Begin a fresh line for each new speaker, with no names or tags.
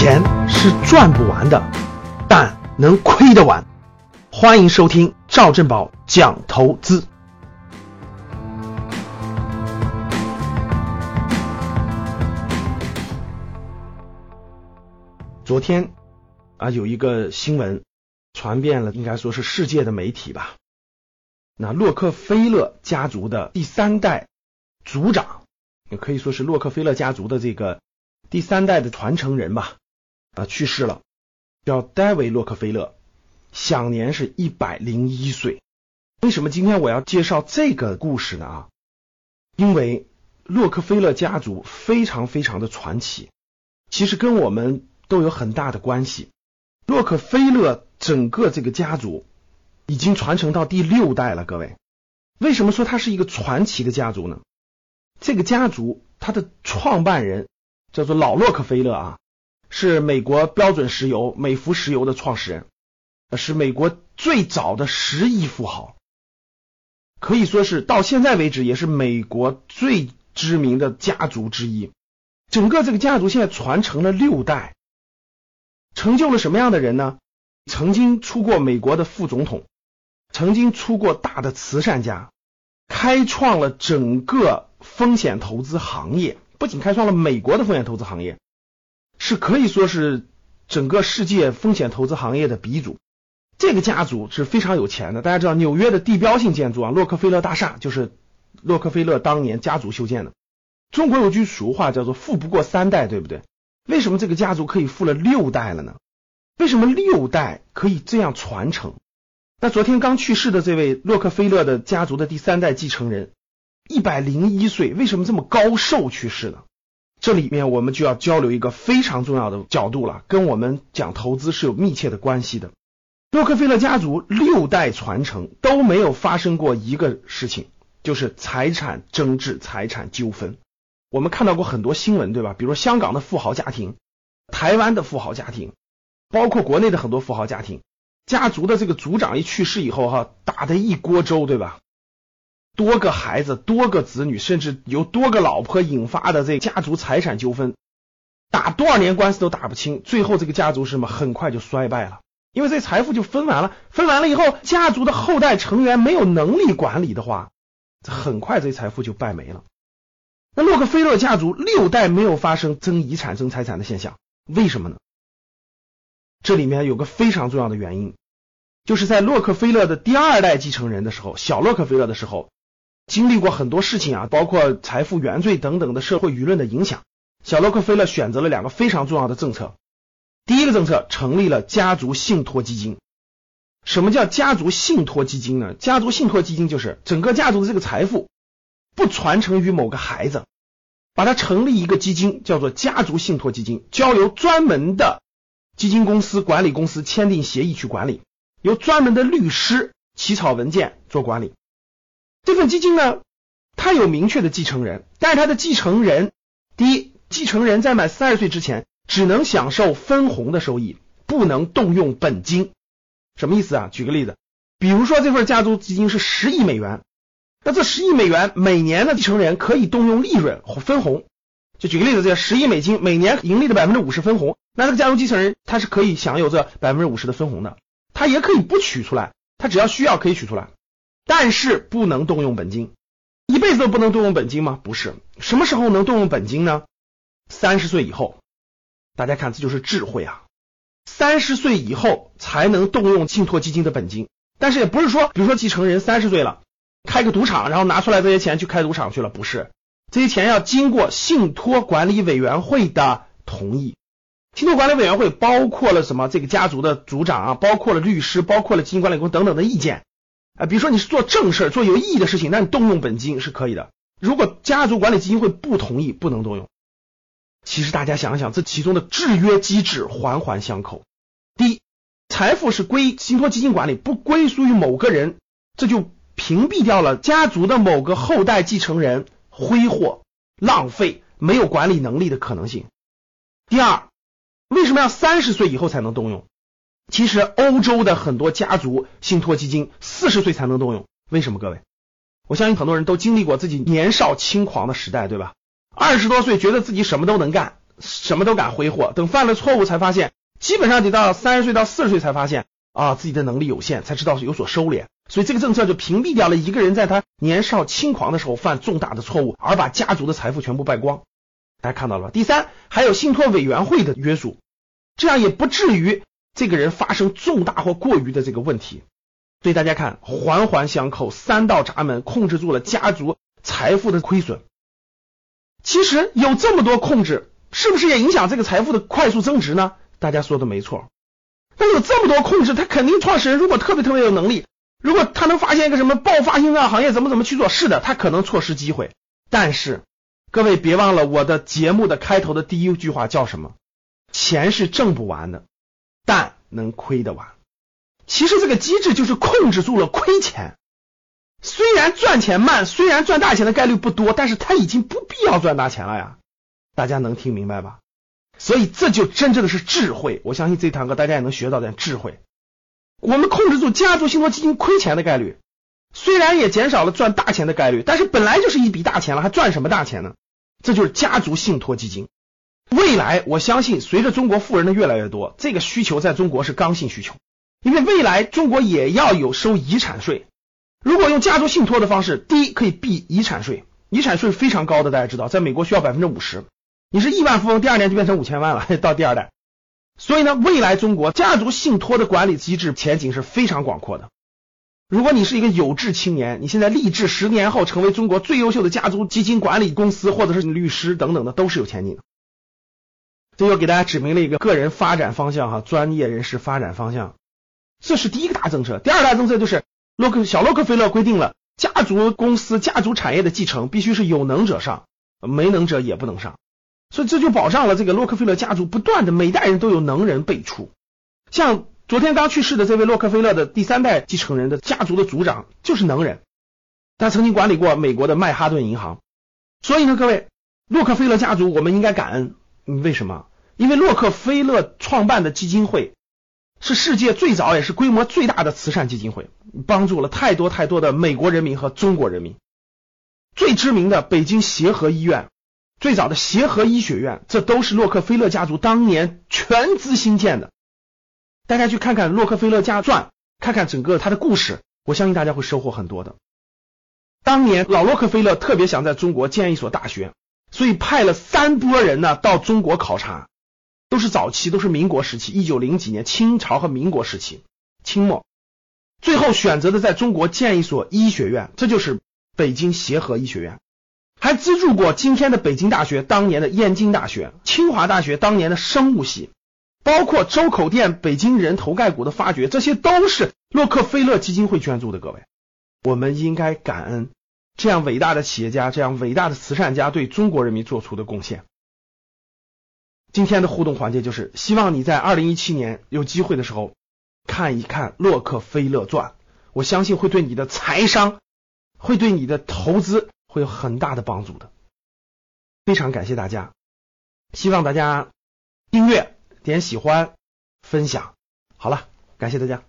钱是赚不完的，但能亏得完。欢迎收听赵正宝讲投资。昨天啊，有一个新闻传遍了，应该说是世界的媒体吧。那洛克菲勒家族的第三代族长，也可以说是洛克菲勒家族的这个第三代的传承人吧，啊，去世了，叫戴维·洛克菲勒，享年是一百零一岁。为什么今天我要介绍这个故事呢？啊，因为洛克菲勒家族非常非常的传奇，其实跟我们。都有很大的关系。洛克菲勒整个这个家族已经传承到第六代了，各位。为什么说它是一个传奇的家族呢？这个家族它的创办人叫做老洛克菲勒啊，是美国标准石油、美孚石油的创始人，是美国最早的十亿富豪，可以说是到现在为止也是美国最知名的家族之一。整个这个家族现在传承了六代。成就了什么样的人呢？曾经出过美国的副总统，曾经出过大的慈善家，开创了整个风险投资行业，不仅开创了美国的风险投资行业，是可以说是整个世界风险投资行业的鼻祖。这个家族是非常有钱的，大家知道纽约的地标性建筑啊，洛克菲勒大厦就是洛克菲勒当年家族修建的。中国有句俗话叫做“富不过三代”，对不对？为什么这个家族可以富了六代了呢？为什么六代可以这样传承？那昨天刚去世的这位洛克菲勒的家族的第三代继承人，一百零一岁，为什么这么高寿去世呢？这里面我们就要交流一个非常重要的角度了，跟我们讲投资是有密切的关系的。洛克菲勒家族六代传承都没有发生过一个事情，就是财产争执、财产纠纷。我们看到过很多新闻，对吧？比如香港的富豪家庭、台湾的富豪家庭，包括国内的很多富豪家庭，家族的这个族长一去世以后，哈，打的一锅粥，对吧？多个孩子、多个子女，甚至有多个老婆引发的这家族财产纠纷，打多少年官司都打不清，最后这个家族是什么？很快就衰败了，因为这财富就分完了，分完了以后，家族的后代成员没有能力管理的话，很快这财富就败没了。那洛克菲勒家族六代没有发生争遗产、争财产的现象，为什么呢？这里面有个非常重要的原因，就是在洛克菲勒的第二代继承人的时候，小洛克菲勒的时候，经历过很多事情啊，包括财富原罪等等的社会舆论的影响。小洛克菲勒选择了两个非常重要的政策，第一个政策成立了家族信托基金。什么叫家族信托基金呢？家族信托基金就是整个家族的这个财富。不传承于某个孩子，把它成立一个基金，叫做家族信托基金，交由专门的基金公司管理公司签订协议去管理，由专门的律师起草文件做管理。这份基金呢，它有明确的继承人，但是它的继承人，第一，继承人在满三十岁之前只能享受分红的收益，不能动用本金。什么意思啊？举个例子，比如说这份家族基金是十亿美元。那这十亿美元每年的继承人可以动用利润分红，就举个例子，这十亿美金每年盈利的百分之五十分红，那这个家族继承人他是可以享有这百分之五十的分红的，他也可以不取出来，他只要需要可以取出来，但是不能动用本金，一辈子都不能动用本金吗？不是，什么时候能动用本金呢？三十岁以后，大家看这就是智慧啊，三十岁以后才能动用信托基金的本金，但是也不是说，比如说继承人三十岁了。开个赌场，然后拿出来这些钱去开赌场去了，不是？这些钱要经过信托管理委员会的同意。信托管理委员会包括了什么？这个家族的族长啊，包括了律师，包括了基金管理公司等等的意见啊。比如说你是做正事儿、做有意义的事情，那你动用本金是可以的。如果家族管理基金会不同意，不能动用。其实大家想想，这其中的制约机制环环相扣。第一，财富是归信托基金管理，不归属于某个人，这就。屏蔽掉了家族的某个后代继承人挥霍、浪费、没有管理能力的可能性。第二，为什么要三十岁以后才能动用？其实欧洲的很多家族信托基金四十岁才能动用。为什么？各位，我相信很多人都经历过自己年少轻狂的时代，对吧？二十多岁觉得自己什么都能干，什么都敢挥霍，等犯了错误才发现基本上得到三十岁到四十岁才发现啊自己的能力有限，才知道有所收敛。所以这个政策就屏蔽掉了一个人在他年少轻狂的时候犯重大的错误，而把家族的财富全部败光。大家看到了吧？第三，还有信托委员会的约束，这样也不至于这个人发生重大或过于的这个问题。所以大家看，环环相扣，三道闸门控制住了家族财富的亏损。其实有这么多控制，是不是也影响这个财富的快速增值呢？大家说的没错。那有这么多控制，他肯定创始人如果特别特别有能力。如果他能发现一个什么爆发性的行业，怎么怎么去做？是的，他可能错失机会。但是各位别忘了，我的节目的开头的第一句话叫什么？钱是挣不完的，但能亏得完。其实这个机制就是控制住了亏钱。虽然赚钱慢，虽然赚大钱的概率不多，但是他已经不必要赚大钱了呀。大家能听明白吧？所以这就真正的是智慧。我相信这堂课大家也能学到点智慧。我们控制住家族信托基金亏钱的概率，虽然也减少了赚大钱的概率，但是本来就是一笔大钱了，还赚什么大钱呢？这就是家族信托基金。未来我相信，随着中国富人的越来越多，这个需求在中国是刚性需求，因为未来中国也要有收遗产税。如果用家族信托的方式，第一可以避遗产税，遗产税非常高的，大家知道，在美国需要百分之五十，你是亿万富翁，第二年就变成五千万了，到第二代。所以呢，未来中国家族信托的管理机制前景是非常广阔的。如果你是一个有志青年，你现在立志十年后成为中国最优秀的家族基金管理公司，或者是律师等等的，都是有前景的。这又给大家指明了一个个人发展方向哈，专业人士发展方向，这是第一个大政策。第二大政策就是洛克小洛克菲勒规定了家族公司、家族产业的继承必须是有能者上，没能者也不能上。所以这就保障了这个洛克菲勒家族不断的每代人都有能人辈出，像昨天刚去世的这位洛克菲勒的第三代继承人的家族的族长就是能人，他曾经管理过美国的曼哈顿银行。所以呢，各位，洛克菲勒家族我们应该感恩，为什么？因为洛克菲勒创办的基金会是世界最早也是规模最大的慈善基金会，帮助了太多太多的美国人民和中国人民。最知名的北京协和医院。最早的协和医学院，这都是洛克菲勒家族当年全资兴建的。大家去看看洛克菲勒家传，看看整个他的故事，我相信大家会收获很多的。当年老洛克菲勒特别想在中国建一所大学，所以派了三波人呢到中国考察，都是早期，都是民国时期，一九零几年，清朝和民国时期，清末，最后选择的在中国建一所医学院，这就是北京协和医学院。还资助过今天的北京大学当年的燕京大学、清华大学当年的生物系，包括周口店北京人头盖骨的发掘，这些都是洛克菲勒基金会捐助的。各位，我们应该感恩这样伟大的企业家、这样伟大的慈善家对中国人民做出的贡献。今天的互动环节就是，希望你在二零一七年有机会的时候看一看《洛克菲勒传》，我相信会对你的财商，会对你的投资。会有很大的帮助的，非常感谢大家，希望大家订阅、点喜欢、分享。好了，感谢大家。